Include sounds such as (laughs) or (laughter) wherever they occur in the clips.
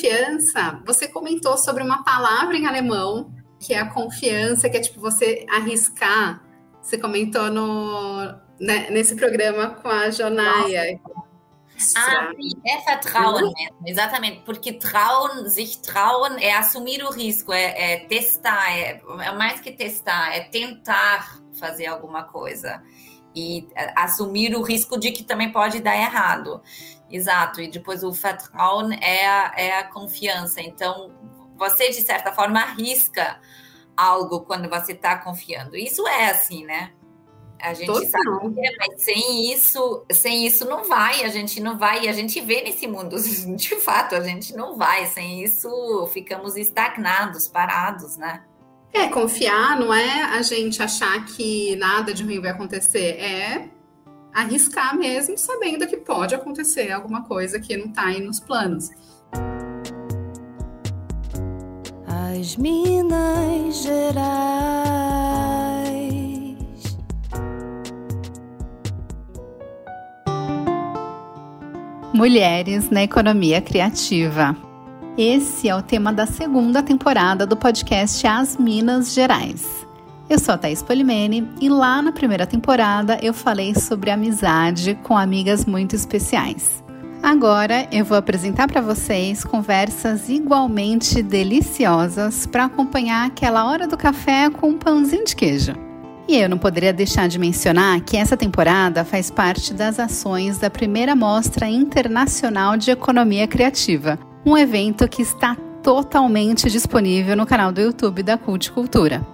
confiança, você comentou sobre uma palavra em alemão, que é a confiança, que é tipo você arriscar. Você comentou no, né, nesse programa com a Jonaia. Ah, sim, é vertrauen mesmo, exatamente, porque trauen, sich trauen é assumir o risco, é, é testar, é, é, mais que testar, é tentar fazer alguma coisa e é, assumir o risco de que também pode dar errado. Exato, e depois o vertrauen é a, é a confiança, então você de certa forma arrisca algo quando você está confiando. Isso é assim, né? A gente Total. sabe é, mas sem isso, sem isso não vai, a gente não vai, e a gente vê nesse mundo, (laughs) de fato, a gente não vai, sem isso ficamos estagnados, parados, né? É, confiar não é a gente achar que nada de ruim vai acontecer, é arriscar mesmo, sabendo que pode acontecer alguma coisa que não está aí nos planos. As Minas Gerais Mulheres na Economia Criativa. Esse é o tema da segunda temporada do podcast As Minas Gerais. Eu sou a Thaís Polimene e lá na primeira temporada eu falei sobre amizade com amigas muito especiais. Agora eu vou apresentar para vocês conversas igualmente deliciosas para acompanhar aquela hora do café com um pãozinho de queijo. E eu não poderia deixar de mencionar que essa temporada faz parte das ações da primeira Mostra Internacional de Economia Criativa, um evento que está totalmente disponível no canal do YouTube da Cult Cultura.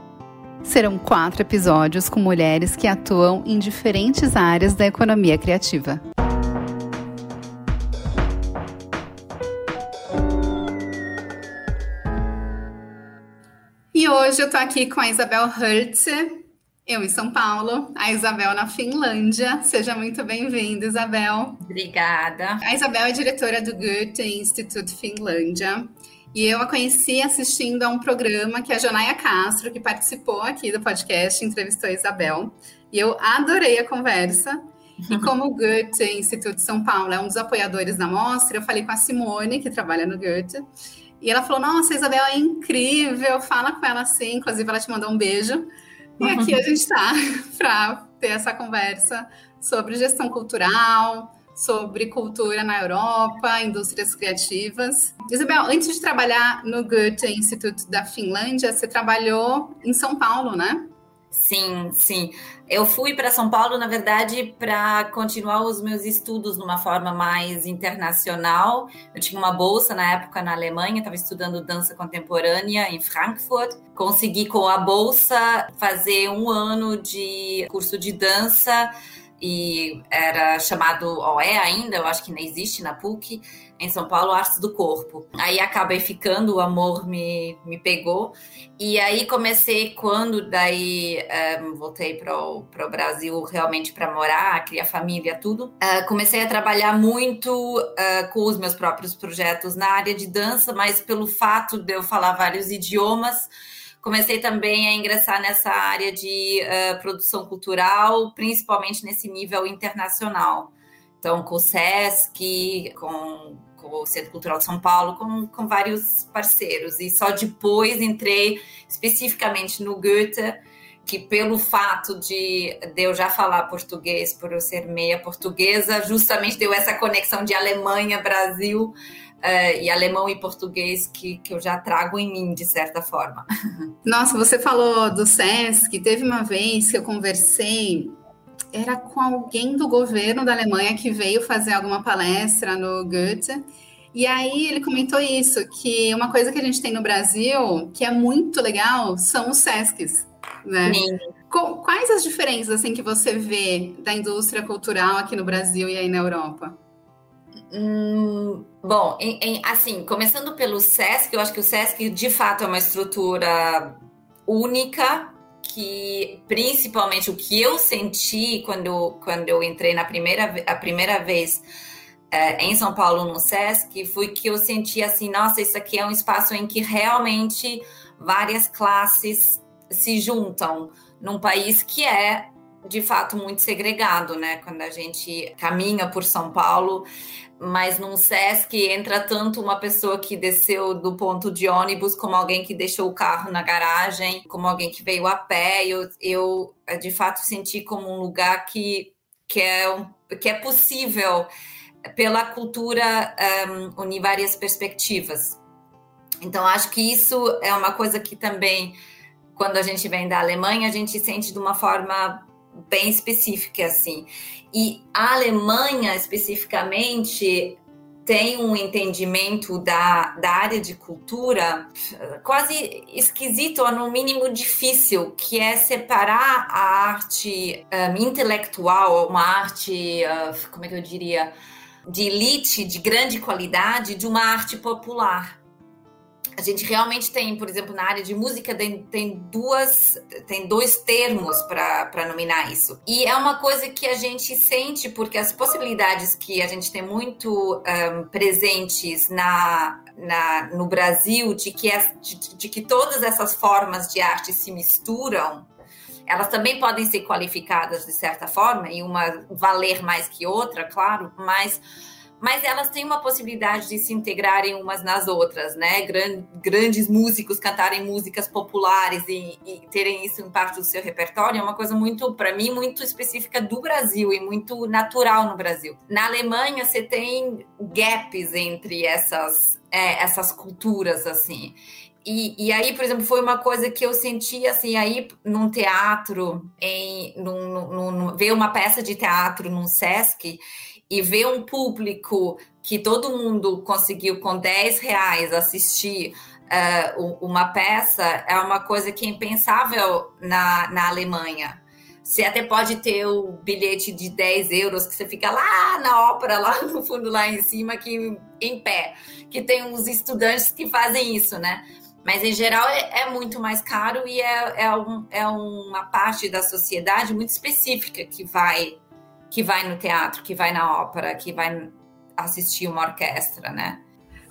Serão quatro episódios com mulheres que atuam em diferentes áreas da economia criativa. E hoje eu estou aqui com a Isabel Hertz, eu em São Paulo, a Isabel na Finlândia. Seja muito bem-vinda, Isabel. Obrigada. A Isabel é diretora do Goethe Institute Finlândia. E eu a conheci assistindo a um programa que a Jonaia Castro, que participou aqui do podcast, entrevistou a Isabel. E eu adorei a conversa. E (laughs) como o Goethe Instituto São Paulo é um dos apoiadores da mostra, eu falei com a Simone, que trabalha no Goethe. E ela falou: Nossa, a Isabel é incrível, fala com ela assim. Inclusive, ela te mandou um beijo. E aqui a gente (laughs) está para ter essa conversa sobre gestão cultural, sobre cultura na Europa, indústrias criativas. Isabel, antes de trabalhar no Goethe Instituto da Finlândia, você trabalhou em São Paulo, né? Sim, sim. Eu fui para São Paulo, na verdade, para continuar os meus estudos numa forma mais internacional. Eu tinha uma bolsa na época na Alemanha, estava estudando dança contemporânea em Frankfurt. Consegui, com a bolsa, fazer um ano de curso de dança e era chamado OE ainda, eu acho que não existe na PUC, em São Paulo, Artes do Corpo. Aí acabei ficando, o amor me, me pegou. E aí comecei, quando daí eh, voltei para o Brasil realmente para morar, criar família, tudo, uh, comecei a trabalhar muito uh, com os meus próprios projetos na área de dança, mas pelo fato de eu falar vários idiomas, comecei também a ingressar nessa área de uh, produção cultural, principalmente nesse nível internacional. Então, com o SESC, com, com o Centro Cultural de São Paulo, com, com vários parceiros. E só depois entrei especificamente no Goethe, que pelo fato de, de eu já falar português, por eu ser meia portuguesa, justamente deu essa conexão de Alemanha, Brasil, uh, e alemão e português que, que eu já trago em mim, de certa forma. (laughs) Nossa, você falou do SESC, teve uma vez que eu conversei, era com alguém do governo da Alemanha que veio fazer alguma palestra no Goethe, e aí ele comentou isso, que uma coisa que a gente tem no Brasil, que é muito legal, são os SESCs. Né? Quais as diferenças assim, que você vê da indústria cultural aqui no Brasil e aí na Europa? Hum, bom, em, em, assim, começando pelo SESC, eu acho que o SESC de fato é uma estrutura única, que principalmente o que eu senti quando, quando eu entrei na primeira, a primeira vez é, em São Paulo no SESC, foi que eu senti assim, nossa, isso aqui é um espaço em que realmente várias classes se juntam num país que é de fato muito segregado, né? Quando a gente caminha por São Paulo, mas num SESC entra tanto uma pessoa que desceu do ponto de ônibus, como alguém que deixou o carro na garagem, como alguém que veio a pé. Eu, eu de fato senti como um lugar que, que, é, que é possível, pela cultura, um, unir várias perspectivas. Então, acho que isso é uma coisa que também, quando a gente vem da Alemanha, a gente sente de uma forma bem específica, assim. E a Alemanha, especificamente, tem um entendimento da, da área de cultura quase esquisito, ou no mínimo difícil, que é separar a arte um, intelectual, uma arte, uh, como é que eu diria, de elite, de grande qualidade, de uma arte popular a gente realmente tem, por exemplo, na área de música, tem, tem duas, tem dois termos para nominar isso. E é uma coisa que a gente sente, porque as possibilidades que a gente tem muito um, presentes na, na, no Brasil, de que, é, de, de que todas essas formas de arte se misturam, elas também podem ser qualificadas de certa forma, e uma valer mais que outra, claro, mas mas elas têm uma possibilidade de se integrarem umas nas outras, né? grandes músicos cantarem músicas populares e, e, terem isso em parte do seu repertório é uma coisa muito, para mim, muito específica do Brasil e muito natural no Brasil. Na Alemanha, você tem gaps entre essas, é, essas culturas, assim. E, e, aí, por exemplo, foi uma coisa que eu senti assim, aí num teatro, em, num, num, num, ver uma peça de teatro num Sesc e ver um público que todo mundo conseguiu com 10 reais assistir uh, uma peça é uma coisa que é impensável na, na Alemanha. Você até pode ter o bilhete de 10 euros que você fica lá na ópera, lá (laughs) no fundo, lá em cima, que em pé. Que tem uns estudantes que fazem isso, né? Mas em geral é, é muito mais caro e é, é, um, é uma parte da sociedade muito específica que vai que vai no teatro, que vai na ópera, que vai assistir uma orquestra, né?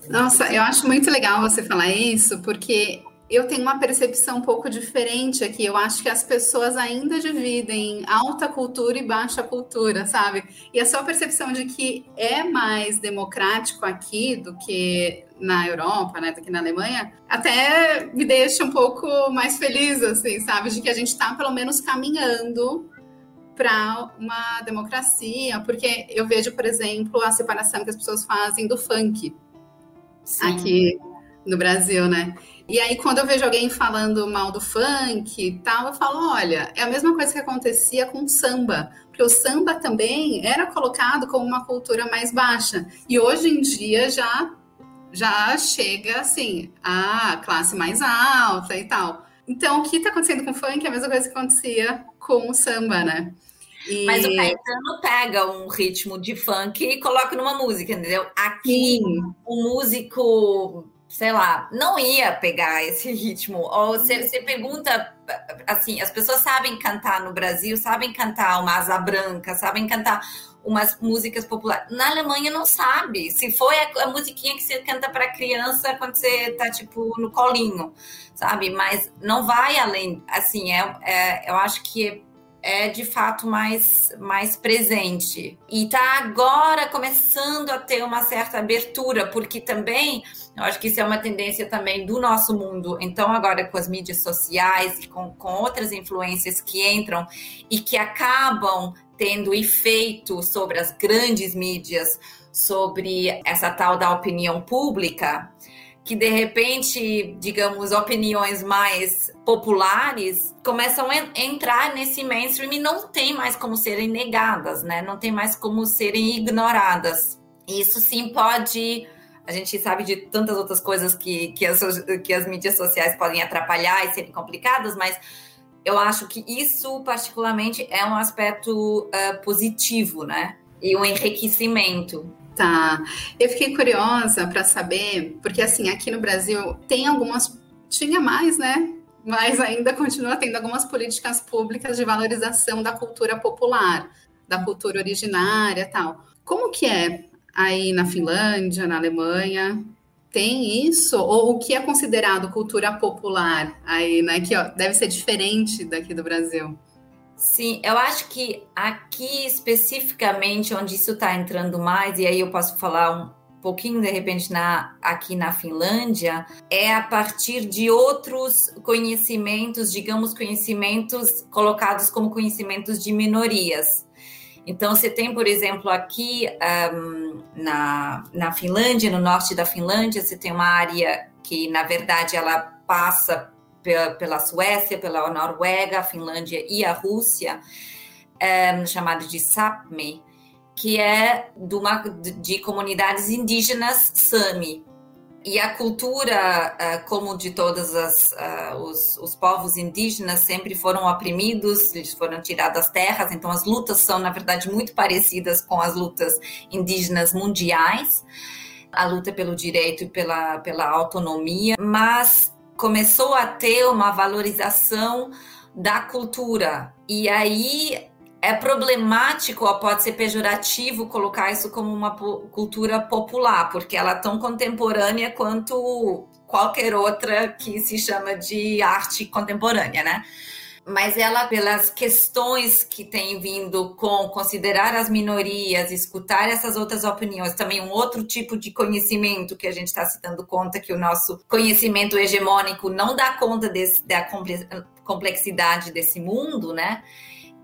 Nossa, eu acho muito legal você falar isso, porque eu tenho uma percepção um pouco diferente aqui. Eu acho que as pessoas ainda dividem alta cultura e baixa cultura, sabe? E a sua percepção de que é mais democrático aqui do que na Europa, né, do que na Alemanha, até me deixa um pouco mais feliz, assim, sabe? De que a gente está pelo menos caminhando para uma democracia, porque eu vejo, por exemplo, a separação que as pessoas fazem do funk Sim. aqui no Brasil, né? E aí, quando eu vejo alguém falando mal do funk e tal, eu falo: olha, é a mesma coisa que acontecia com o samba, porque o samba também era colocado como uma cultura mais baixa, e hoje em dia já, já chega assim, a classe mais alta e tal. Então, o que está acontecendo com o funk é a mesma coisa que acontecia com o samba, né? E... Mas o Caetano pega um ritmo de funk e coloca numa música, entendeu? Aqui, Sim. o músico, sei lá, não ia pegar esse ritmo. Ou você, você pergunta, assim, as pessoas sabem cantar no Brasil, sabem cantar uma asa branca, sabem cantar umas músicas populares. Na Alemanha não sabe. Se foi a, a musiquinha que você canta para criança quando você tá tipo no colinho, sabe? Mas não vai além. Assim, é, é eu acho que é de fato mais, mais presente. E está agora começando a ter uma certa abertura, porque também, eu acho que isso é uma tendência também do nosso mundo. Então, agora com as mídias sociais e com, com outras influências que entram e que acabam tendo efeito sobre as grandes mídias, sobre essa tal da opinião pública, que de repente, digamos, opiniões mais populares começam a entrar nesse mainstream e não tem mais como serem negadas, né? Não tem mais como serem ignoradas. Isso sim pode. A gente sabe de tantas outras coisas que, que, as, que as mídias sociais podem atrapalhar e serem complicadas, mas eu acho que isso, particularmente, é um aspecto uh, positivo, né? E um enriquecimento. Tá. Eu fiquei curiosa para saber, porque assim, aqui no Brasil tem algumas. Tinha mais, né? Mas ainda continua tendo algumas políticas públicas de valorização da cultura popular, da cultura originária tal. Como que é aí na Finlândia, na Alemanha? Tem isso? Ou o que é considerado cultura popular aí, né? Que ó, deve ser diferente daqui do Brasil. Sim, eu acho que aqui especificamente onde isso está entrando mais, e aí eu posso falar um pouquinho de repente na, aqui na Finlândia, é a partir de outros conhecimentos, digamos, conhecimentos colocados como conhecimentos de minorias. Então, você tem, por exemplo, aqui um, na, na Finlândia, no norte da Finlândia, você tem uma área que, na verdade, ela passa pela Suécia, pela Noruega, a Finlândia e a Rússia, é, chamada de Sápmi, que é de, uma, de comunidades indígenas Sami. E a cultura, eh, como de todos eh, os, os, povos indígenas, sempre foram oprimidos, eles foram tirados das terras, então as lutas são, na verdade, muito parecidas com as lutas indígenas mundiais a luta pelo direito e pela, pela autonomia, mas começou a ter uma valorização da cultura. E aí é problemático ou pode ser pejorativo colocar isso como uma cultura popular, porque ela é tão contemporânea quanto qualquer outra que se chama de arte contemporânea, né? mas ela, pelas questões que tem vindo com considerar as minorias, escutar essas outras opiniões, também um outro tipo de conhecimento que a gente está se dando conta que o nosso conhecimento hegemônico não dá conta desse, da complexidade desse mundo, né?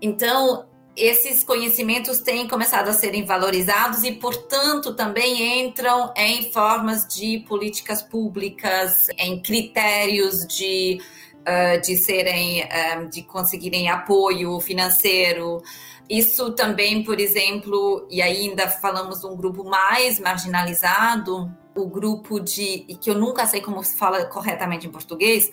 Então, esses conhecimentos têm começado a serem valorizados e, portanto, também entram em formas de políticas públicas, em critérios de uh, de serem, ah, de conseguirem apoio financeiro. Isso também, por exemplo, e ainda falamos de um grupo mais marginalizado, o grupo de, que eu nunca sei como se fala corretamente em português,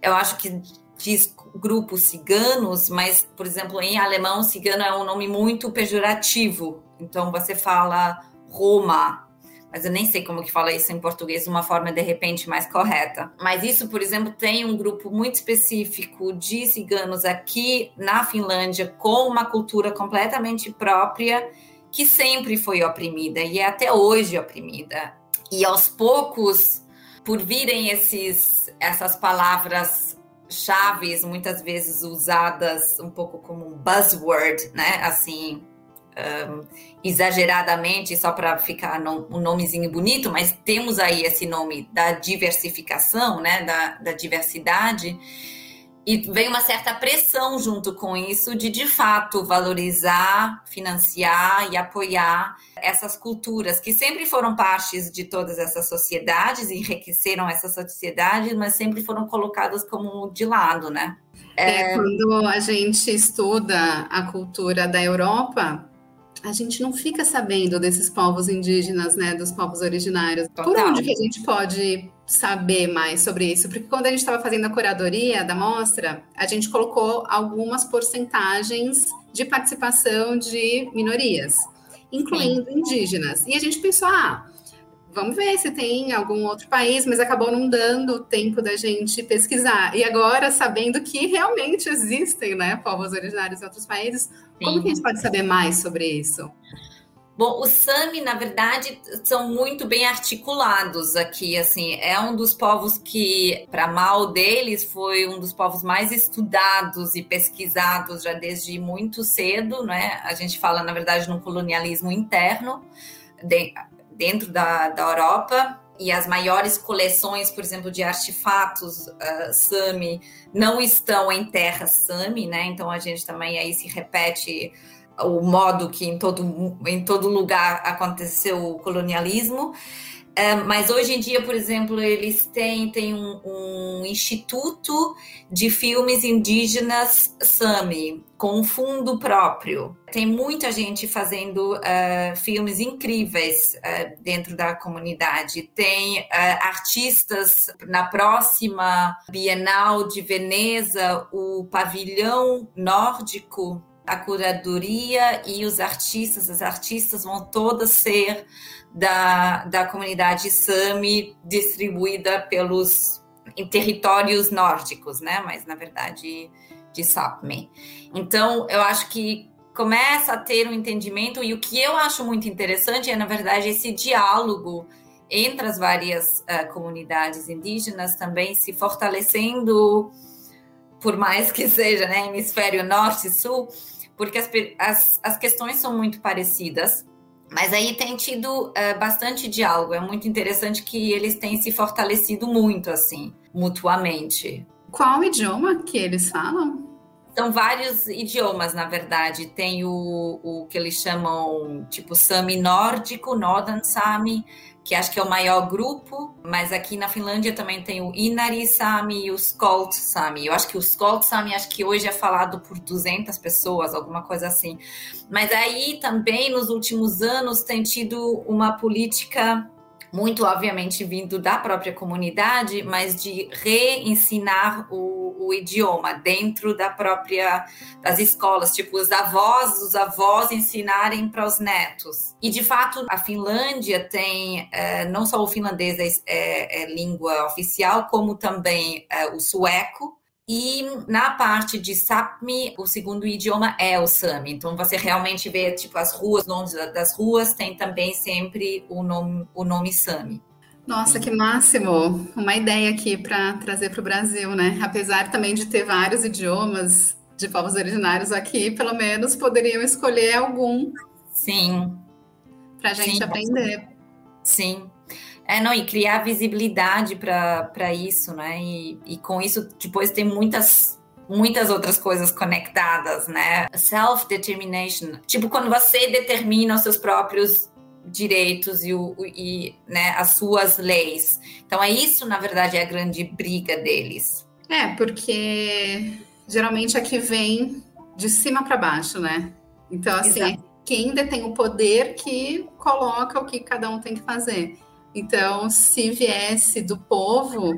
eu acho que diz grupos ciganos, mas, por exemplo, em alemão, cigano é um nome muito pejorativo. Então, você fala Roma, mas eu nem sei como que fala isso em português de uma forma de repente mais correta. Mas isso, por exemplo, tem um grupo muito específico de ciganos aqui na Finlândia com uma cultura completamente própria que sempre foi oprimida e é até hoje oprimida. E aos poucos, por virem esses essas palavras chaves muitas vezes usadas um pouco como um buzzword, né? Assim, um, exageradamente só para ficar no, um nomezinho bonito, mas temos aí esse nome da diversificação, né, da, da diversidade, e vem uma certa pressão junto com isso de de fato valorizar, financiar e apoiar essas culturas que sempre foram partes de todas essas sociedades, enriqueceram essas sociedades, mas sempre foram colocadas como de lado, né? É, quando a gente estuda a cultura da Europa, a gente não fica sabendo desses povos indígenas, né, dos povos originários. Total. Por onde que a gente pode saber mais sobre isso? Porque quando a gente estava fazendo a curadoria da mostra, a gente colocou algumas porcentagens de participação de minorias, incluindo Sim. indígenas. E a gente pensou, ah, vamos ver se tem algum outro país, mas acabou não dando tempo da gente pesquisar. E agora, sabendo que realmente existem né, povos originários em outros países, Sim. como que a gente pode saber mais sobre isso? Bom, os Sami, na verdade, são muito bem articulados aqui, assim, é um dos povos que, para mal deles, foi um dos povos mais estudados e pesquisados já desde muito cedo, né? A gente fala, na verdade, no colonialismo interno, de, dentro da, da Europa e as maiores coleções, por exemplo, de artefatos uh, Sami não estão em terra Sami, né? Então a gente também aí se repete o modo que em todo, em todo lugar aconteceu o colonialismo. É, mas hoje em dia, por exemplo, eles têm, têm um, um, instituto de filmes indígenas Sami, com um fundo próprio. Tem muita gente fazendo uh, filmes incríveis uh, dentro da comunidade. Tem uh, artistas na próxima Bienal de Veneza, o pavilhão nórdico a curadoria e os artistas, as artistas vão todas ser da, da comunidade Sami distribuída pelos em territórios nórdicos, né? Mas na verdade de Sápmi. Então, eu acho que começa a ter um entendimento e o que eu acho muito interessante é na verdade esse diálogo entre as várias uh, comunidades indígenas também se fortalecendo por mais que seja né, hemisfério norte e sul, porque as, as, as questões são muito parecidas. Mas aí tem tido uh, bastante diálogo. É muito interessante que eles têm se fortalecido muito, assim, mutuamente. Qual idioma que eles falam? São vários idiomas, na verdade. Tem o, o que eles chamam, tipo, Sami nórdico, Northern Sami, que acho que é o maior grupo, mas aqui na Finlândia também tem o Inari Sami e o Skolt Sami. Eu acho que o Skolt Sami acho que hoje é falado por 200 pessoas, alguma coisa assim. Mas aí também nos últimos anos tem tido uma política muito obviamente vindo da própria comunidade, mas de reensinar o, o, idioma dentro da própria das escolas, tipo os avós, os avós ensinarem para os netos. E de fato a Finlândia tem é, não só o finlandês é, é, é língua oficial, como também é, o sueco e na parte de Sapmi, o segundo idioma é o Sami. Então você realmente vê tipo as ruas, nomes das ruas tem também sempre o nome, o nome Sami. Nossa, que máximo! Uma ideia aqui para trazer para o Brasil, né? Apesar também de ter vários idiomas de povos originários aqui, pelo menos poderiam escolher algum. Sim. Para a gente Sim. aprender. Sim. É, não, e criar visibilidade para isso, né? E, e com isso, depois tem muitas muitas outras coisas conectadas, né? Self-determination. Tipo, quando você determina os seus próprios direitos e, o, e né, as suas leis. Então, é isso, na verdade, é a grande briga deles. É, porque geralmente aqui vem de cima para baixo, né? Então, assim, é quem detém o poder que coloca o que cada um tem que fazer. Então, se viesse do povo,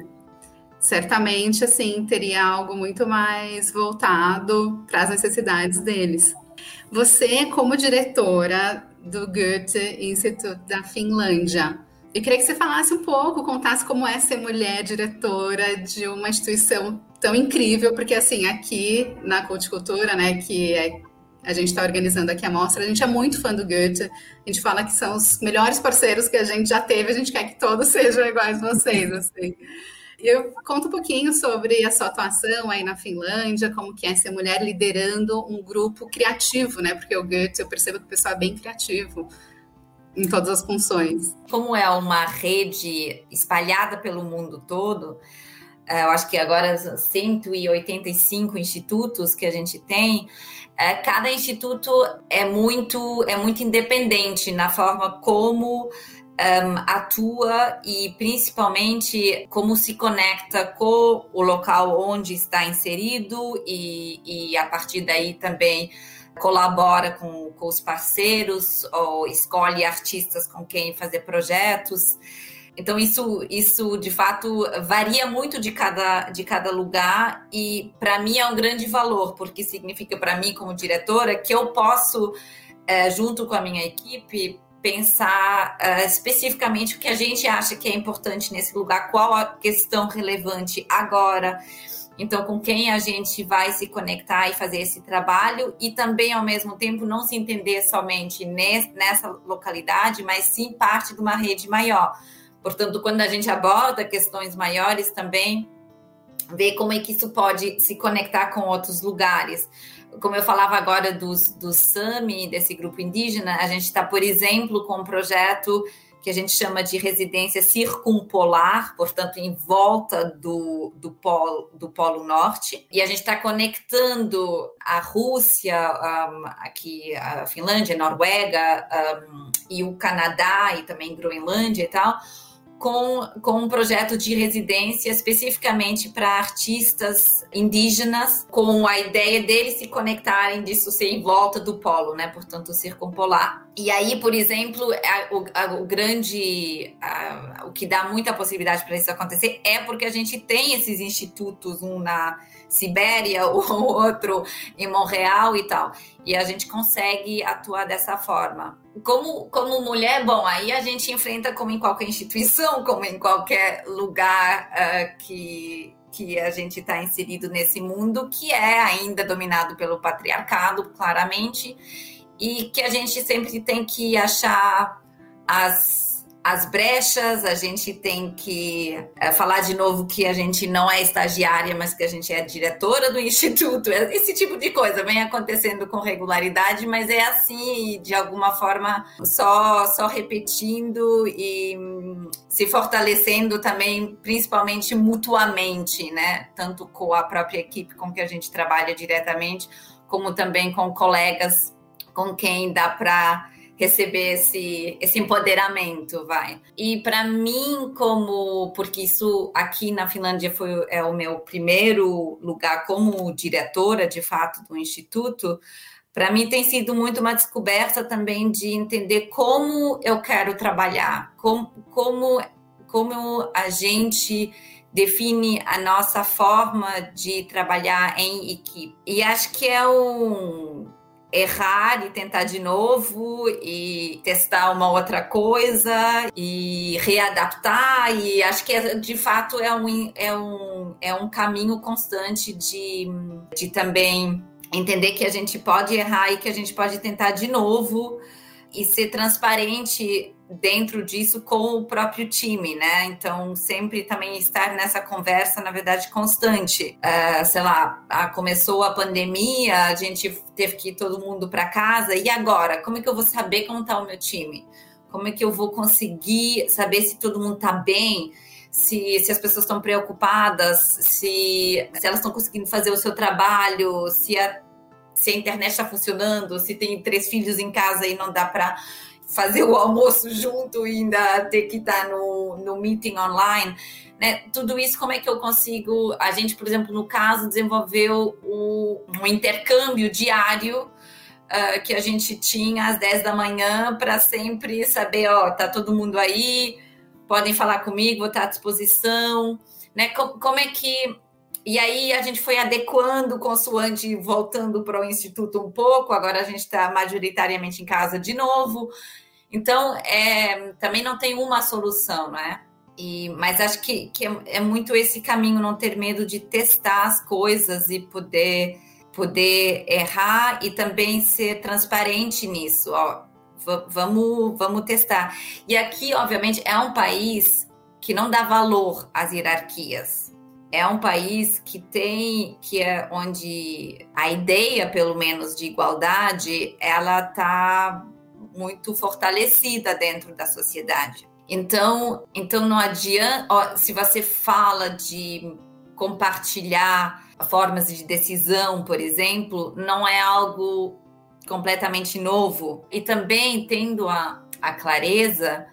certamente assim teria algo muito mais voltado para as necessidades deles. Você, como diretora do Goethe Institute da Finlândia, eu queria que você falasse um pouco, contasse como é ser mulher diretora de uma instituição tão incrível, porque assim, aqui na Culticultura, né, que é a gente está organizando aqui a mostra. A gente é muito fã do Goethe. A gente fala que são os melhores parceiros que a gente já teve. A gente quer que todos (laughs) sejam iguais a vocês. Assim. Eu conto um pouquinho sobre a sua atuação aí na Finlândia, como que é ser mulher liderando um grupo criativo, né? Porque o Goethe, eu percebo que o pessoal é bem criativo em todas as funções. Como é uma rede espalhada pelo mundo todo, é, eu acho que agora 185 institutos que a gente tem, cada instituto é muito, é muito independente na forma como um, atua e principalmente como se conecta com o local onde está inserido e, e a partir daí também colabora com, com os parceiros ou escolhe artistas com quem fazer projetos. Então, isso, isso de fato varia muito de cada, de cada lugar, e para mim é um grande valor, porque significa para mim, como diretora, que eu posso, é, junto com a minha equipe, pensar uh, especificamente o que a gente acha que é importante nesse lugar, qual a questão relevante agora. Então, com quem a gente vai se conectar e fazer esse trabalho, e também, ao mesmo tempo, não se entender somente nessa localidade, mas sim parte de uma rede maior. Portanto, quando a gente aborda questões maiores também, ver como é que isso pode se conectar com outros lugares. Como eu falava agora dos, do SAMI, desse grupo indígena, a gente está, por exemplo, com um projeto que a gente chama de residência circumpolar, portanto, em volta do, do, polo, do Polo Norte. E a gente está conectando a Rússia, um, aqui a Finlândia, Noruega, um, e o Canadá, e também Groenlândia e tal, com, com um projeto de residência especificamente para artistas indígenas, com a ideia deles se conectarem disso ser em volta do polo, né? Portanto, circumpolar. E aí, por exemplo, a, o, a, o, grande, a, o que dá muita possibilidade para isso acontecer é porque a gente tem esses institutos, um na Sibéria, (laughs) o outro em Montreal e tal. E a gente consegue atuar dessa forma. Como, como mulher, bom, aí a gente enfrenta como em qualquer instituição, como em qualquer lugar uh, que, que a gente está inserido nesse mundo, que é ainda dominado pelo patriarcado, claramente, e que a gente sempre tem que achar as as brechas, a gente tem que é, falar de novo que a gente não é estagiária, mas que a gente é diretora do (laughs) instituto. Esse tipo de coisa vem acontecendo com regularidade, mas é assim, de alguma forma, só, só repetindo e hum, se fortalecendo também, principalmente mutuamente, né? Tanto com a própria equipe com que a gente trabalha diretamente, como também com colegas com quem dá para receber esse, esse empoderamento, vai. E para mim, como porque isso aqui na Finlândia foi é o meu primeiro lugar como diretora, de fato, do instituto. Para mim tem sido muito uma descoberta também de entender como eu quero trabalhar, como, como, como a gente define a nossa forma de trabalhar em equipe. E acho que é um errar e tentar de novo e testar uma outra coisa e readaptar. E acho que é, de fato é um, é um, é um caminho constante de, de também entender que a gente pode errar e que a gente pode tentar de novo e ser transparente dentro disso com o próprio time, né? Então, sempre também estar nessa conversa, na verdade, constante. Uh, sei lá, a, começou a pandemia, a gente teve que ir todo mundo para casa, e agora? Como é que eu vou saber como está o meu time? Como é que eu vou conseguir saber se todo mundo está bem? Se, se as pessoas estão preocupadas, se, se elas estão conseguindo fazer o seu trabalho, se a, se a internet está funcionando, se tem três filhos em casa e não dá para fazer o almoço (laughs) junto e ainda ter que estar no, no meeting online. Né? Tudo isso, como é que eu consigo? A gente, por exemplo, no caso, desenvolveu o, um intercâmbio diário uh, que a gente tinha às 10 da manhã para sempre saber, ó, tá todo mundo aí, podem falar comigo, vou estar à disposição. Né? Como, como é que e aí a gente foi adequando consoante, voltando para o Instituto um pouco, agora a gente está majoritariamente em casa de novo. Então, é, também não tem uma solução, né? E, mas acho que, que é, é, muito esse caminho, não ter medo de testar as coisas e poder, poder errar e também ser transparente nisso. Ó, vamos, vamos testar. E aqui, obviamente, é um país que não dá valor às hierarquias é um país que tem que é onde a ideia pelo menos de igualdade ela está muito fortalecida dentro da sociedade. Então então não adianta se você fala de compartilhar formas de decisão por exemplo não é algo completamente novo. E também tendo a, a clareza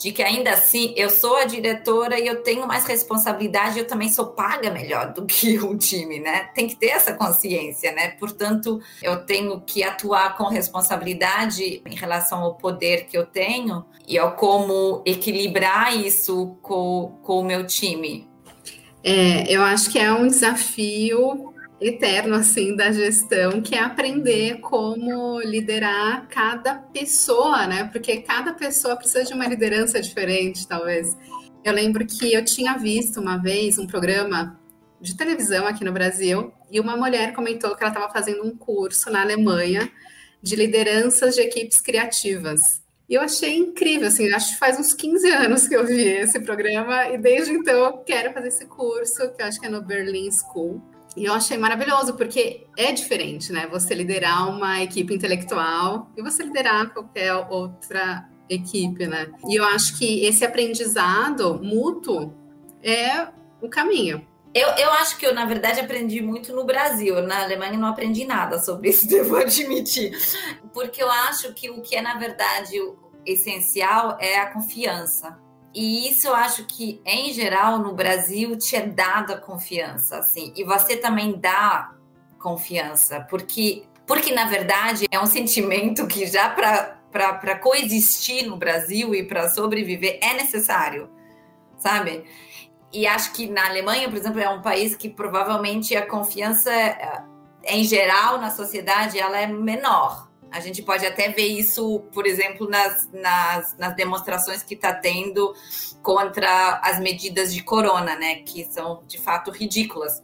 de que ainda assim eu sou a diretora e eu tenho mais responsabilidade, eu também sou paga melhor do que (laughs) um time, né? Tem que ter essa consciência, né? Portanto, eu tenho que atuar com responsabilidade em relação ao poder que eu tenho e ao como equilibrar isso com, com o meu time. É, eu acho que é um desafio eterno assim da gestão, que é aprender como liderar cada pessoa, né? Porque cada pessoa precisa de uma liderança diferente, talvez. Eu lembro que eu tinha visto uma vez um programa de televisão aqui no Brasil e uma mulher comentou que ela estava fazendo um curso na Alemanha de lideranças de equipes criativas. E eu achei incrível, assim, acho que faz uns 15 anos que eu vi esse programa e desde então eu quero fazer esse curso, que eu acho que é no Berlin School. E eu achei maravilhoso, porque é diferente, né? Você liderar uma equipe intelectual e você liderar qualquer outra equipe, né? E eu acho que esse aprendizado mútuo é o caminho. Eu, eu acho que eu, na verdade, aprendi muito no Brasil. Na Alemanha não aprendi nada sobre isso, (laughs) devo admitir. Porque eu acho que o que é, na verdade, essencial é a confiança. E isso eu acho que, em geral, no Brasil, te é dada confiança, assim. E você também dá confiança, porque, porque na verdade, é um sentimento que já para coexistir no Brasil e para sobreviver é necessário, sabe? E acho que na Alemanha, por exemplo, é um país que provavelmente a confiança, em geral, na sociedade, ela é menor a gente pode até ver isso, por exemplo, nas, nas, nas demonstrações que está tendo contra as medidas de corona, né? Que são de fato ridículas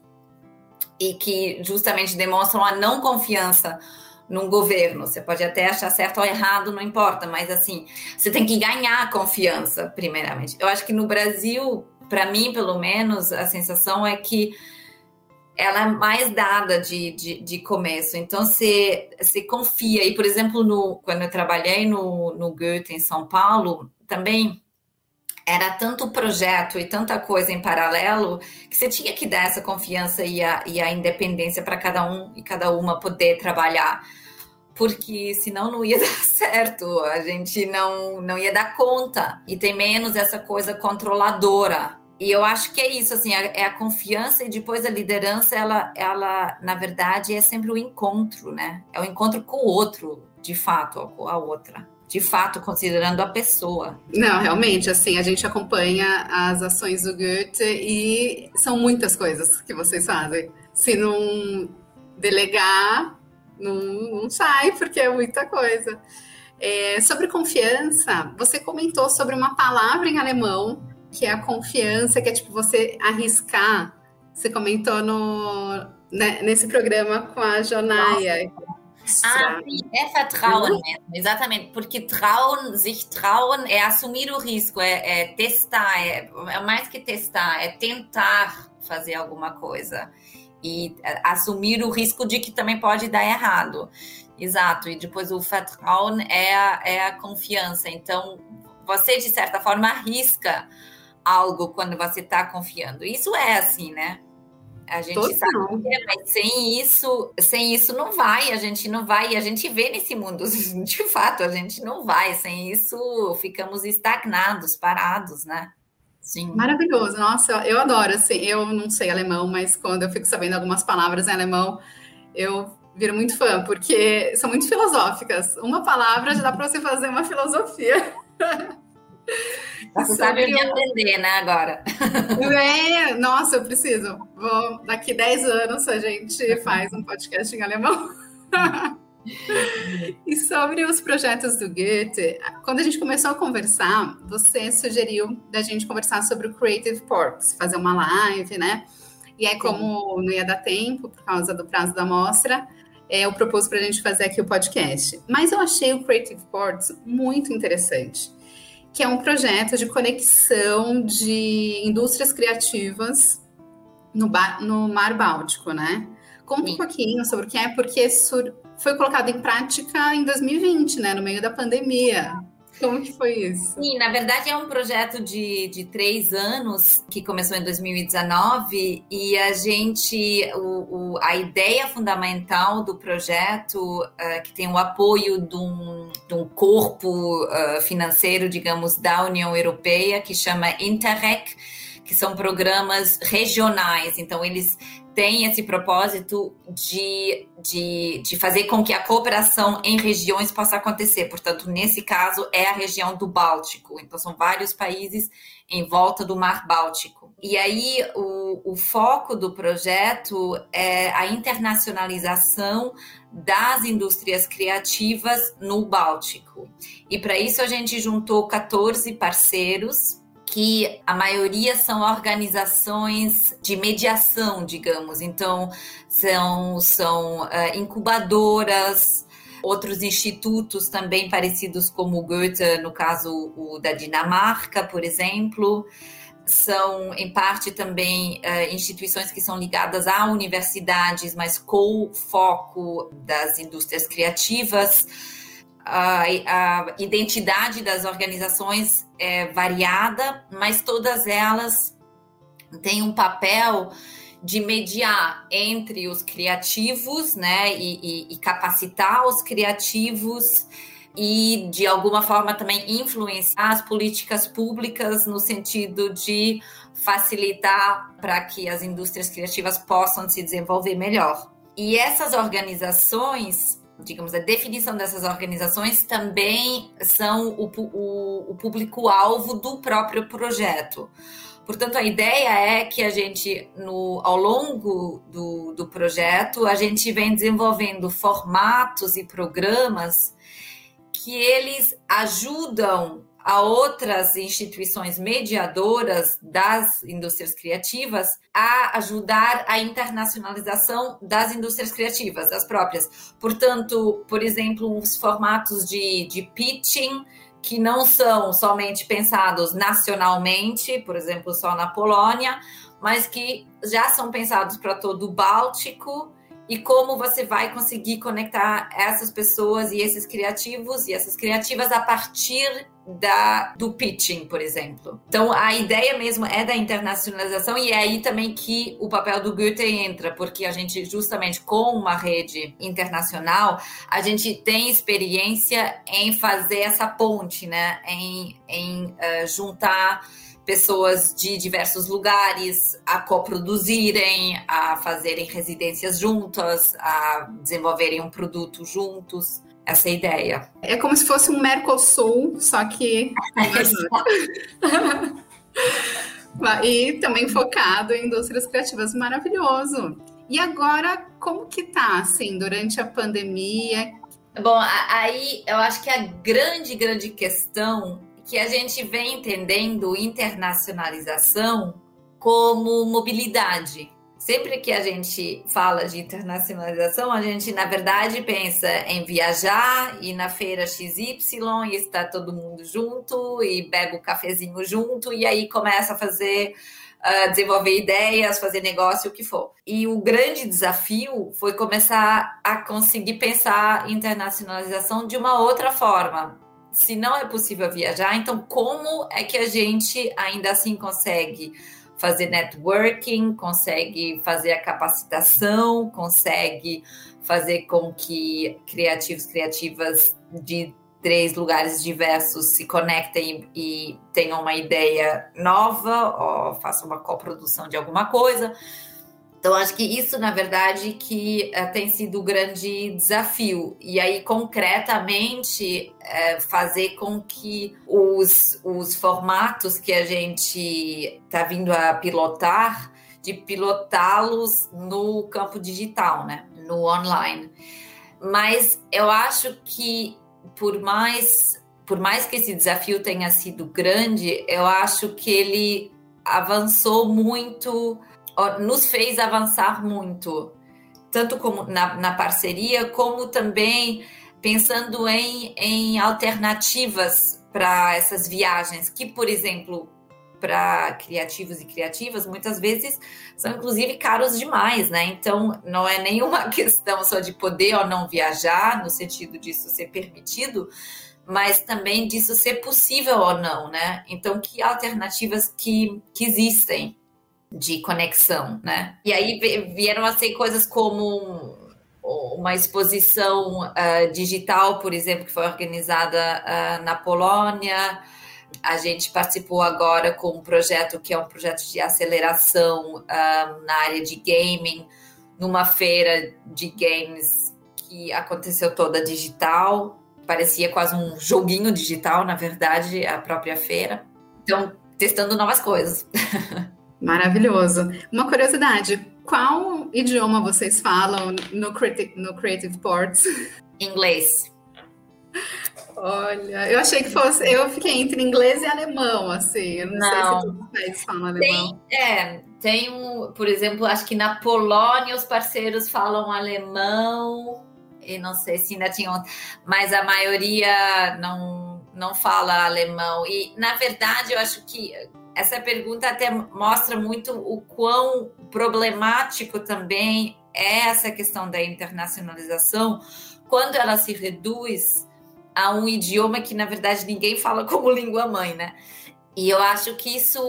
e que justamente demonstram a não confiança num governo. Você pode até achar certo ou errado, não importa, mas assim, você tem que ganhar confiança, primeiramente. Eu acho que no Brasil, para mim, pelo menos, a sensação é que ela é mais dada de, de, de começo. Então, você, você confia. E, por exemplo, no, quando eu trabalhei no, no Goethe, em São Paulo, também era tanto projeto e tanta coisa em paralelo que você tinha que dar essa confiança e a, e a independência para cada um e cada uma poder trabalhar. Porque senão não ia (laughs) dar certo, a gente não, não ia dar conta. E tem menos essa coisa controladora. E eu acho que é isso, assim, é a confiança e depois a liderança, ela, ela, na verdade, é sempre o encontro, né? É o encontro com o outro, de fato, com a outra de fato, considerando a pessoa. Não, realmente, assim, a gente acompanha as ações do Goethe e são muitas coisas que vocês fazem. Se não delegar, não, não sai, porque é muita coisa. É, sobre confiança, você comentou sobre uma palavra em alemão, que é a confiança, que é tipo você arriscar. Você comentou no, né, nesse programa com a Jonaia. Ah, sim, é Vertrauen uhum. mesmo, exatamente, porque trauen, sich trauen é assumir o risco, é, é testar, é, é, mais que testar, é tentar fazer alguma coisa e é, assumir o risco de que também pode dar errado. Exato, e depois o Vertrauen é a, é a confiança, então você de certa forma arrisca algo quando você está confiando. Isso é assim, né? A gente Total. sabe é, mas sem isso, sem isso não vai, a gente não vai, e a gente vê nesse mundo, (laughs) de fato, a gente não vai, sem isso ficamos estagnados, parados, né? Sim. Maravilhoso, nossa, eu adoro, assim, eu não sei alemão, mas quando eu fico sabendo algumas palavras em alemão, eu viro muito fã, porque são muito filosóficas. Uma palavra já dá para você fazer uma filosofia. (laughs) Você sabe me aprender, né, agora? É, nossa, eu preciso. Vou, daqui 10 anos a gente faz um podcast em alemão. (laughs) e sobre os projetos do Goethe, quando a gente começou a conversar, você sugeriu da gente conversar sobre o Creative Ports, fazer uma live, né? E aí, como não ia dar tempo por causa do prazo da mostra, é, eu propus para a gente fazer aqui o podcast. Mas eu achei o Creative Ports muito interessante que é um projeto de conexão de indústrias criativas no, no Mar Báltico, né? Conta um pouquinho sobre o que é, porque foi colocado em prática em 2020, né? No meio da pandemia. Como que foi isso? Sim, na verdade é um projeto de, de três anos que começou em 2019 e a gente, o, o a ideia fundamental do projeto, uh, que tem o apoio de um, de um corpo uh, financeiro, digamos, da União Europeia, que chama Interreg, que são programas regionais. Então, eles tem esse propósito de, de, de fazer com que a cooperação em regiões possa acontecer. Portanto, nesse caso, é a região do Báltico. Então, são vários países em volta do Mar Báltico. E aí, o, o foco do projeto é a internacionalização das indústrias criativas no Báltico. E para isso, a gente juntou 14 parceiros que a maioria são organizações de mediação, digamos. Então, são, são uh, incubadoras, outros institutos também parecidos como o Goethe, no caso o da Dinamarca, por exemplo. São, em parte, também uh, instituições que são ligadas a universidades, mas com foco das indústrias criativas a, a identidade das organizações é variada, mas todas elas têm um papel de mediar entre os criativos, né, e, e, e, capacitar os criativos e de alguma forma também influenciar as políticas públicas no sentido de facilitar para que as indústrias criativas possam se desenvolver melhor. E essas organizações digamos, a definição dessas organizações também são o, o, o público-alvo do próprio projeto. Portanto, a ideia é que a gente, no, ao longo do, do projeto, a gente vem desenvolvendo formatos e programas que eles ajudam a outras instituições mediadoras das indústrias criativas a ajudar a internacionalização das indústrias criativas, as próprias. Portanto, por exemplo, os formatos de, de pitching que não são somente pensados nacionalmente, por exemplo, só na Polônia, mas que já são pensados para todo o Báltico e como você vai conseguir conectar essas pessoas e esses criativos e essas criativas a partir da, do pitching, por exemplo. Então, a ideia mesmo é da internacionalização e é aí também que o papel do Goethe entra, porque a gente, justamente com uma rede internacional, a gente tem experiência em fazer essa ponte, né? Em, em uh, juntar pessoas de diversos lugares a coproduzirem, a fazerem residências juntas, a desenvolverem um produto juntos. Essa é a ideia. É como se fosse um Mercosul, só que. (laughs) (laughs) e também focado em indústrias criativas. Maravilhoso. E agora, como que tá, assim, durante a pandemia? Bom, aí eu acho que a grande, grande questão que a gente vem entendendo internacionalização como mobilidade. Sempre que a gente fala de internacionalização, a gente, na verdade, pensa em viajar, ir na feira XY e estar todo mundo junto e bebe o cafezinho junto e aí começa a fazer, uh, desenvolver ideias, fazer negócio, o que for. E o grande desafio foi começar a conseguir pensar internacionalização de uma outra forma, se não é possível viajar, então como é que a gente ainda assim consegue fazer networking, consegue fazer a capacitação, consegue fazer com que criativos, criativas de três lugares diversos se conectem e tenham uma ideia nova ou façam uma coprodução de alguma coisa. Então, acho que isso, na verdade, que uh, tem sido o grande desafio. E aí, concretamente, uh, fazer com que os, os formatos que a gente está vindo a pilotar, de pilotá-los no campo digital, né? no online. Mas eu acho que, por mais, por mais que esse desafio tenha sido grande, eu acho que ele avançou muito nos fez avançar muito, tanto como na, na parceria, como também pensando em, em alternativas para essas viagens, que, por exemplo, para criativos e criativas, muitas vezes são inclusive caros demais, né? Então, não é nenhuma (laughs) questão só de poder ou não viajar, no sentido disso ser permitido, mas também disso ser possível ou não, né? Então, que alternativas que, que existem de conexão, né? E aí vieram a ser coisas como uma exposição uh, digital, por exemplo, que foi organizada uh, na Polônia. A gente participou agora com um projeto que é um projeto de aceleração uh, na área de gaming, numa feira de games que aconteceu toda digital. Parecia quase um joguinho digital, na verdade, a própria feira. Então, testando novas coisas. (laughs) Maravilhoso. Uma curiosidade: qual idioma vocês falam no, no Creative Ports? Inglês. Olha, eu achei que fosse. Eu fiquei entre inglês e alemão, assim. Eu não, não. sei se todos os países falam alemão. Tem, é, tem um, por exemplo, acho que na Polônia os parceiros falam alemão, e não sei se ainda tinham, mas a maioria não, não fala alemão. E, na verdade, eu acho que essa pergunta até mostra muito o quão problemático também é essa questão da internacionalização quando ela se reduz a um idioma que, na verdade, ninguém fala como língua mãe, né? E eu acho que isso,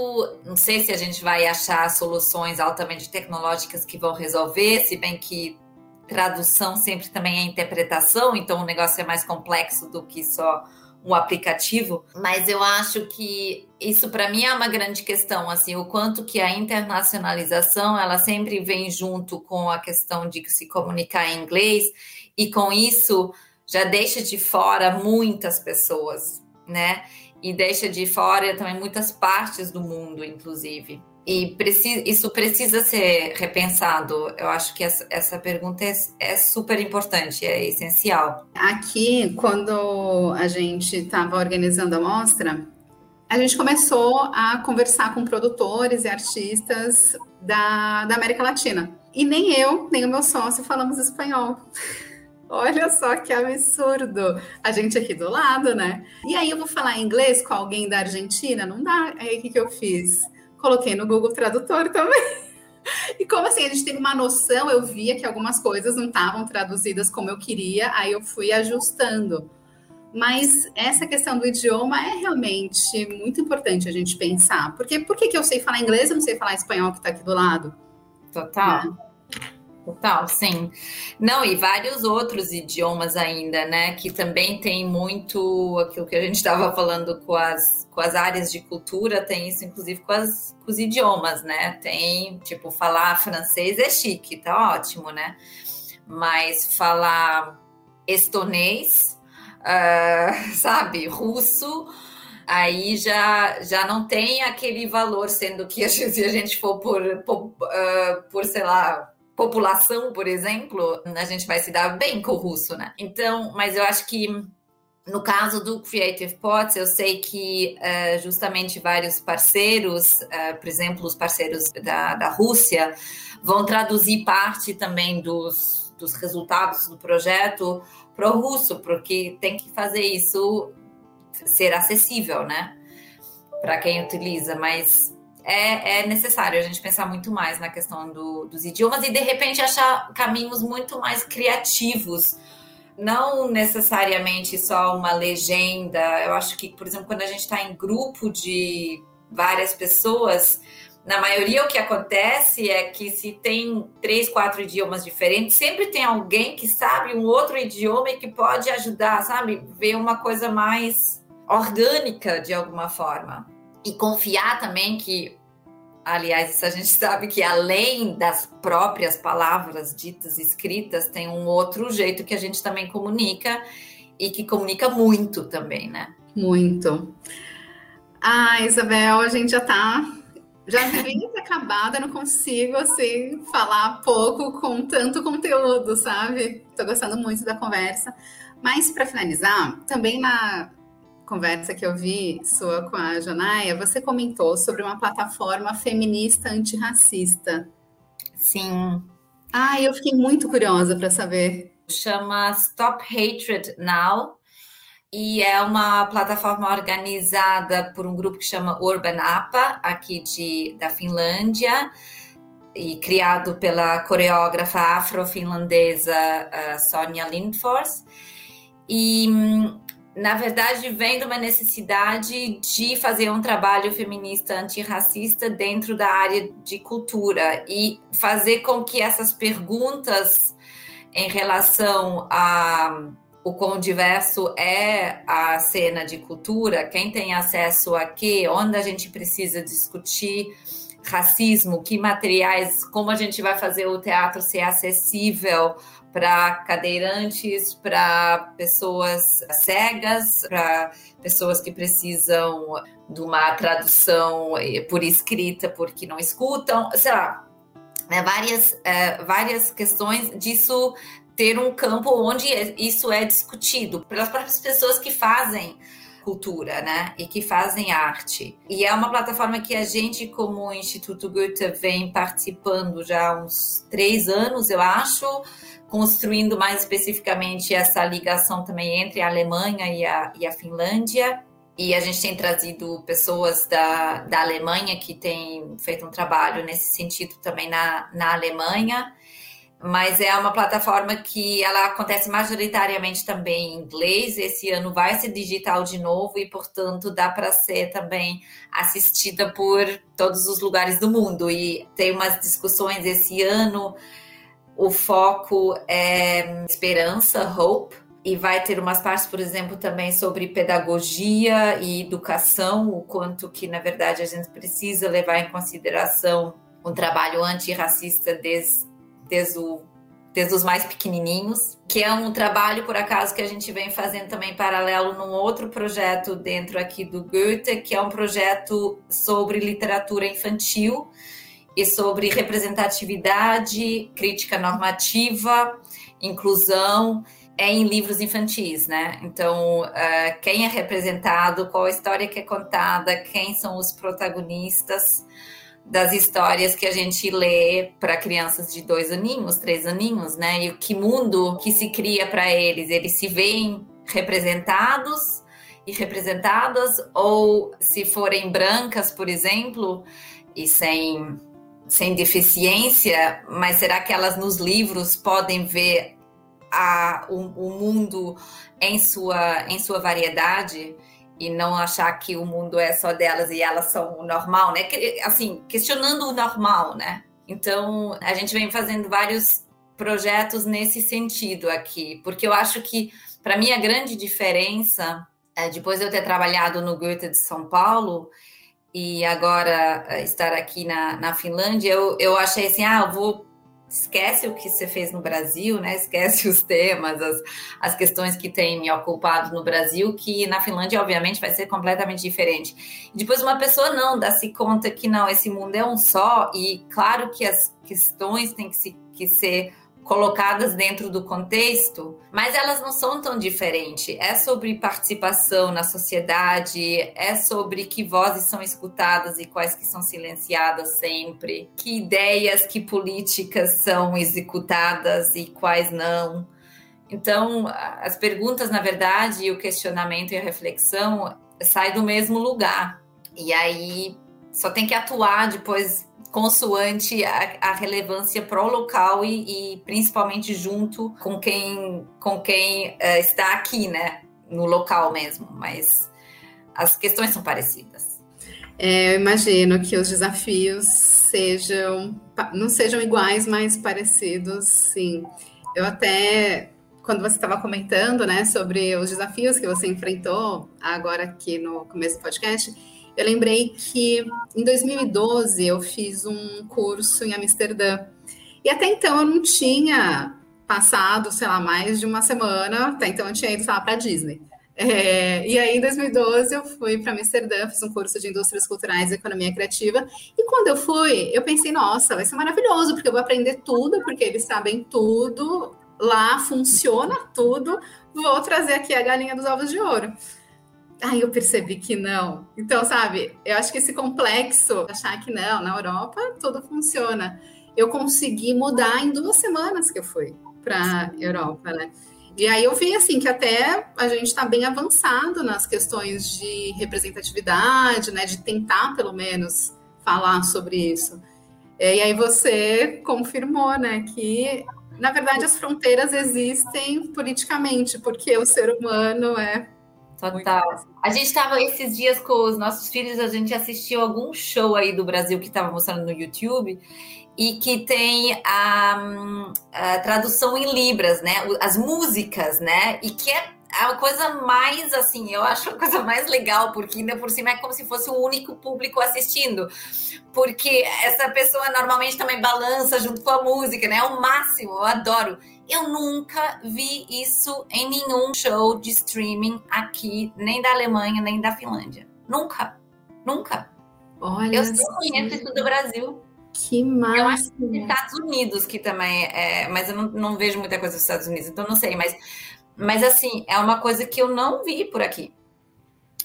não sei se a gente vai achar soluções altamente tecnológicas que vão resolver, se bem que tradução sempre também é interpretação, então o negócio é mais complexo do que só um aplicativo, mas eu acho que isso para mim é uma grande questão, assim, o quanto que a internacionalização ela sempre vem junto com a questão de se comunicar em inglês e com isso já deixa de fora muitas pessoas, né? e deixa de fora também muitas partes do mundo, inclusive. E isso precisa ser repensado. Eu acho que essa, essa pergunta é, é, super importante, é essencial. Aqui, quando a gente estava organizando a mostra, a gente começou a conversar com produtores e artistas da, da América Latina. E nem eu, nem o meu sócio falamos espanhol. (laughs) Olha só que absurdo. A gente aqui do lado, né? E aí eu vou falar inglês com alguém da Argentina? Não dá. Aí o que, que eu fiz? Coloquei no Google Tradutor também. E como assim, a gente tem uma noção, eu via que algumas coisas não estavam traduzidas como eu queria, aí eu fui ajustando. Mas essa questão do idioma é realmente muito importante a gente pensar. Porque por que, que eu sei falar inglês e não sei falar espanhol que está aqui do lado? Total. Né? Total, sim. Não, e vários outros idiomas ainda, né? Que também tem muito aquilo que a gente estava falando com as, com as áreas de cultura, tem isso, inclusive, com, as, com os idiomas, né? Tem, tipo, falar francês é chique, tá ótimo, né? Mas falar estonês, uh, (laughs) sabe, russo, aí já, já não tem aquele valor, sendo que (laughs) se a gente for por, por, uh, por sei lá população, por exemplo, a gente vai se dar bem com o russo, né? Então, mas eu acho que no caso do Creative Pots, eu sei que uh, justamente vários parceiros, uh, por exemplo, os parceiros da, da Rússia, vão traduzir parte também dos, dos resultados do projeto para o russo, porque tem que fazer isso ser acessível, né? Para quem utiliza, mas é, é, necessário a gente pensar muito mais na questão do, dos idiomas e de repente achar caminhos muito mais criativos. Não necessariamente só uma legenda. Eu acho que, por exemplo, quando a gente está em grupo de várias pessoas, na maioria o que acontece é que se tem três, quatro idiomas diferentes, sempre tem alguém que sabe um outro idioma e que pode ajudar, sabe? Ver uma coisa mais orgânica de alguma forma e confiar também que, aliás, isso a gente (laughs) sabe que além das próprias palavras ditas escritas, tem um outro jeito que a gente também comunica e que comunica muito também, né? Muito. Ah, Isabel, a gente já tá já (laughs) acabado, eu não consigo assim falar pouco com tanto conteúdo, sabe? Tô gostando muito da conversa. Mas para finalizar, também na conversa que eu vi sua com a Janaia, você comentou sobre uma plataforma feminista antirracista. Sim. Ah, eu fiquei muito curiosa para saber. Chama Stop Hatred Now e é uma plataforma organizada por um grupo que chama Urban APA, aqui de, da Finlândia, e criado pela coreógrafa afro-finlandesa uh, Sonja Lindfors. E hum, na verdade, vem de uma necessidade de fazer um trabalho feminista antirracista dentro da área de cultura e fazer com que essas perguntas em relação a o quão diverso é a cena de cultura, quem tem acesso a quê, onde a gente precisa discutir racismo, que materiais, como a gente vai fazer o teatro ser acessível para cadeirantes, para pessoas cegas, para pessoas que precisam de uma tradução eh, por escrita porque não escutam, sei lá, né, várias, é, várias questões disso ter um campo onde isso é discutido pelas próprias pessoas que fazem cultura, né? E que fazem arte. E é uma plataforma que a gente, como Instituto Goethe, vem participando já há uns três anos, eu acho, construindo mais especificamente essa ligação também entre a Alemanha e a, e a Finlândia. E a gente tem trazido pessoas da, da Alemanha que têm feito um trabalho nesse sentido também na, na Alemanha mas é uma plataforma que ela acontece majoritariamente também em inglês. Esse ano vai ser digital de novo e, portanto, dá para ser também assistida por todos os lugares do mundo. E tem umas discussões esse ano. O foco é esperança, hope, e vai ter umas partes, por exemplo, também sobre pedagogia e educação, o quanto que, na verdade, a gente precisa levar em consideração um trabalho antirracista desde desde o desde os mais pequenininhos, que é um trabalho, por acaso, que a gente vem fazendo também paralelo num outro projeto dentro aqui do Goethe, que é um projeto sobre literatura infantil e sobre representatividade, crítica normativa, inclusão é em livros infantis, né? Então, uh, quem é representado, qual a história que é contada, quem são os protagonistas, das histórias que a gente lê para crianças de dois aninhos, três aninhos, né? E que mundo que se cria para eles, eles se veem representados e representadas, ou se forem brancas, por exemplo, e sem, sem deficiência, mas será que elas nos livros podem ver a, o, o mundo em sua, em sua variedade? e não achar que o mundo é só delas e elas são o normal, né? Assim, questionando o normal, né? Então, a gente vem fazendo vários projetos nesse sentido aqui, porque eu acho que, para mim, a grande diferença, é, depois de eu ter trabalhado no Goethe de São Paulo e agora é, estar aqui na, na Finlândia, eu, eu achei assim, ah, vou esquece o que você fez no Brasil, né? Esquece (laughs) os temas, as, as questões que tem me ocupado no Brasil, que na Finlândia, obviamente, vai ser completamente diferente. Depois uma pessoa não dá-se conta que não, esse mundo é um só, e claro que as questões têm que, se, que ser colocadas dentro do contexto, mas elas não são tão diferentes. É sobre participação na sociedade, é sobre que vozes são escutadas e quais que são silenciadas sempre, que ideias, que políticas são executadas e quais não. Então, as perguntas, na verdade, o questionamento e a reflexão sai do mesmo lugar. E aí só tem que atuar depois consoante a, a relevância pro local e, e, principalmente junto com quem, com quem uh, está aqui, né? No local mesmo, mas as questões são parecidas. É, eu imagino que os desafios sejam não sejam iguais, mas parecidos, sim. Eu até quando você estava comentando, né, sobre os desafios que você enfrentou agora aqui no começo do podcast, eu lembrei que em 2012 eu fiz um curso em Amsterdã. E até então eu não tinha passado, sei lá, mais de uma semana, até então eu tinha ido, para Disney. É, e aí, em 2012, eu fui para Amsterdã, fiz um curso de Indústrias Culturais e Economia Criativa. E quando eu fui, eu pensei, nossa, vai ser maravilhoso, porque eu vou aprender tudo, porque eles sabem tudo, lá funciona tudo, vou trazer aqui a galinha dos ovos de ouro. Aí eu percebi que não. Então, sabe, eu acho que esse complexo, achar que não, na Europa tudo funciona. Eu consegui mudar em duas semanas que eu fui para Europa, né? E aí eu vi assim que até a gente está bem avançado nas questões de representatividade, né? De tentar pelo menos falar sobre isso. E aí você confirmou, né, que na verdade as fronteiras existem politicamente, porque o ser humano é Total. A gente estava esses dias com os nossos filhos, a gente assistiu algum show aí do Brasil que estava mostrando no YouTube e que tem a, a, tradução em libras, né? As músicas, né? E que é a coisa mais assim, eu acho a coisa mais legal, porque ainda por cima é como se fosse o único público assistindo. Porque essa pessoa normalmente também balança junto com a música, né? É o máximo, eu adoro. Eu nunca vi isso em nenhum show de streaming aqui, nem da Alemanha, nem da Finlândia. Nunca. Nunca. Olha eu só conheço isso do Brasil. Que massa. Eu acho que nos Estados Unidos que também é, mas eu não, não, vejo muita coisa nos Estados Unidos, então não sei, mas, mas assim, é uma coisa que eu não vi por aqui.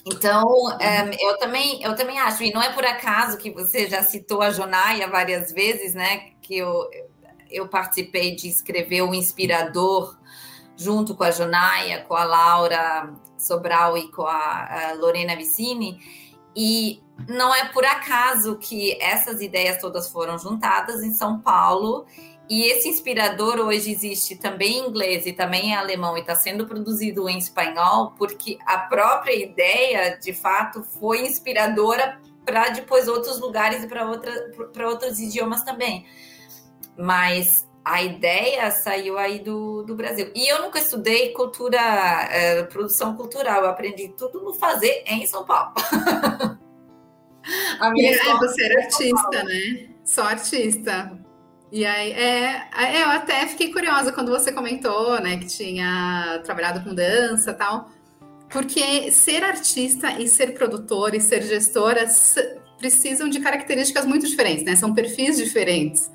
Então, é, eu, também, eu também acho, e não é por acaso que você já citou a Jonaia várias vezes, né? Que eu, eu participei de escrever o Inspirador junto com a Jonaia, com a Laura Sobral e com a, a Lorena Vicini. E não é por acaso que essas ideias todas foram juntadas em São Paulo. E esse inspirador hoje existe também em inglês e também em alemão e está sendo produzido em espanhol, porque a própria ideia, de fato, foi inspiradora para depois outros lugares e para outros idiomas também mas a ideia saiu aí do, do Brasil. E eu nunca estudei cultura, é, produção cultural, eu aprendi tudo no fazer em São Paulo. (laughs) a minha é, você era artista, né? Só artista. E aí, é, é, eu até fiquei curiosa quando você comentou, né, que tinha trabalhado com dança e tal, porque ser artista e ser produtor e ser gestora precisam de características muito diferentes, né? São perfis diferentes.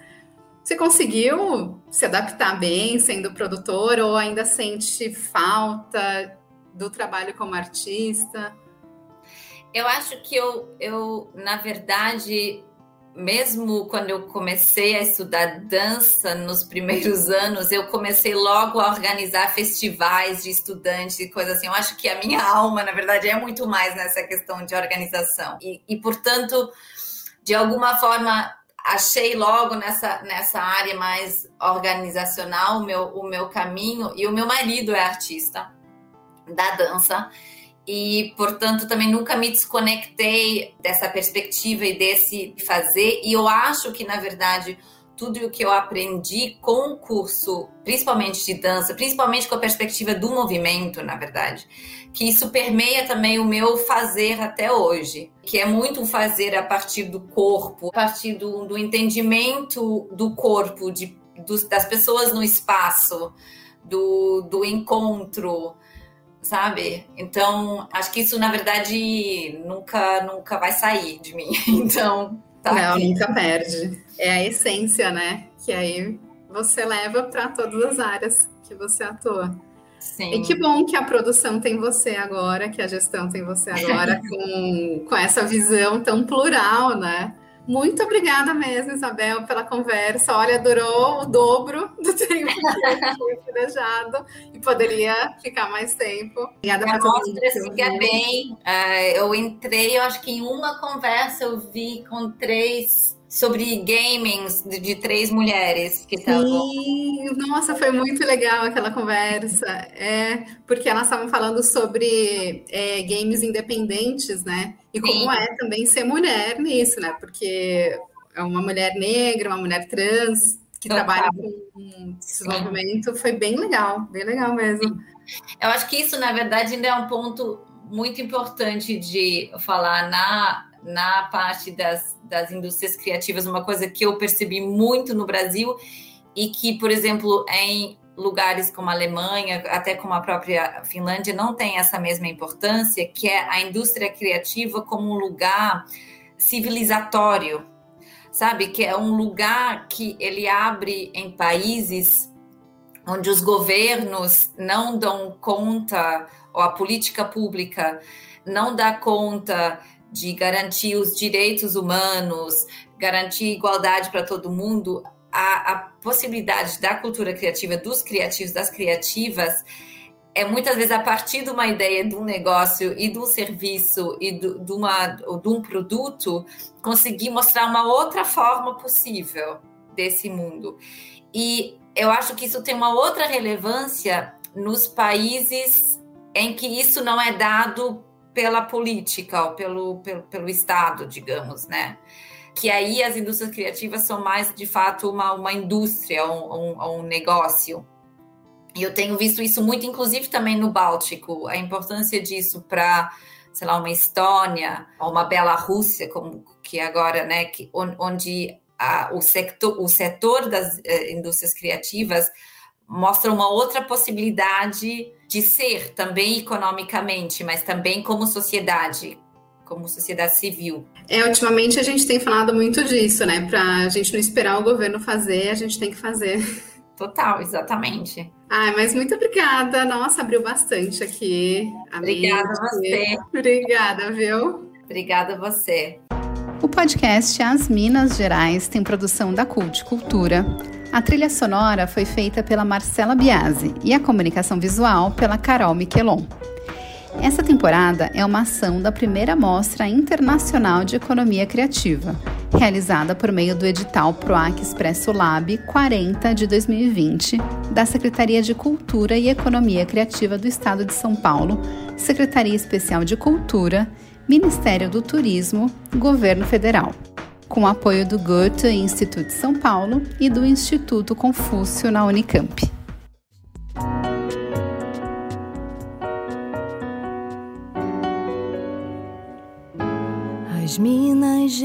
Você conseguiu se adaptar bem sendo produtor ou ainda sente falta do trabalho como artista? Eu acho que eu, eu na verdade, mesmo quando eu comecei a estudar dança nos primeiros (laughs) anos, eu comecei logo a organizar festivais de estudantes e coisas assim. Eu acho que a minha alma, na verdade, é muito mais nessa questão de organização. E, e portanto, de alguma forma, achei logo nessa, nessa área mais organizacional o meu, o meu caminho. E o meu marido é artista da dança e, portanto, também nunca me desconectei dessa perspectiva e desse fazer. E eu acho que, na verdade, tudo o que eu aprendi com o curso, principalmente de dança, principalmente com a perspectiva do movimento, na verdade, que isso permeia também o meu fazer até hoje, que é muito fazer a partir do corpo, a partir do, do entendimento do corpo, de, das pessoas no espaço, do, do encontro, sabe? Então, acho que isso, na verdade, nunca, nunca vai sair de mim. (laughs) Então, tá. Não, aqui. nunca perde. É a essência, né? Que aí você leva para todas as áreas que você atua. Sim. E que bom que a produção tem você agora, que a gestão tem você agora, (laughs) com, com essa visão tão plural, né? Muito obrigada mesmo, Isabel, pela conversa. Olha, durou o dobro (laughs) do tempo que eu planejado e poderia ficar mais tempo. Obrigada por todo mundo. Siga bem. Uh, eu entrei, eu acho que em uma conversa eu vi com três sobre gaming de, de, três mulheres que estavam. Sim, nossa, foi muito legal aquela conversa. É, porque elas estavam falando sobre é, games independentes, né? E como Sim. é também ser mulher nisso, né? Porque é uma mulher negra, uma mulher trans que Total. trabalha com desenvolvimento. Foi bem legal, bem legal mesmo. Eu acho que isso, na verdade, ainda é um ponto muito importante de falar na na parte das, das indústrias criativas, uma coisa que eu percebi muito no Brasil e que, por exemplo, em lugares como a Alemanha, até como a própria Finlândia, não tem essa mesma importância, que é a indústria criativa como um lugar civilizatório, sabe? Que é um lugar que ele abre em países onde os governos não dão conta, ou a política pública não dá conta de garantir os direitos humanos, garantir igualdade para todo mundo, a, a, possibilidade da cultura criativa, dos criativos, das criativas, é muitas vezes a partir de uma ideia de um negócio e de um serviço e de, de, uma, de um produto, conseguir mostrar uma outra forma possível desse mundo. E eu acho que isso tem uma outra relevância nos países em que isso não é dado pela política ou pelo, pelo, pelo Estado, digamos, né? Que aí as indústrias criativas são mais, de fato, uma, uma indústria, um, um, um negócio. E eu tenho visto isso muito, inclusive também no Báltico, a importância disso para, sei lá, uma Estônia, ou uma Bela Rússia, como que agora, né, que, onde a, o, sector, o setor das eh, indústrias criativas mostra uma outra possibilidade de ser também economicamente, mas também como sociedade, como sociedade civil. É, ultimamente a gente tem falado muito disso, né? Para a gente não esperar o governo fazer, a gente tem que fazer. (laughs) Total, exatamente. Ai, mas muito obrigada. Nossa, abriu bastante aqui. Obrigada a você. Obrigada, viu? Obrigada a você. O podcast As Minas Gerais tem produção da Cult Cultura. A trilha sonora foi feita pela Marcela Biasi e a comunicação visual pela Carol Miquelon. Essa temporada é uma ação da primeira Mostra Internacional de Economia Criativa, realizada por meio do edital PROAC Expresso Lab 40 de 2020, da Secretaria de Cultura e Economia Criativa do Estado de São Paulo, Secretaria Especial de Cultura Ministério do Turismo, Governo Federal, com apoio do Goethe Instituto São Paulo e do Instituto Confúcio na Unicamp. As Minas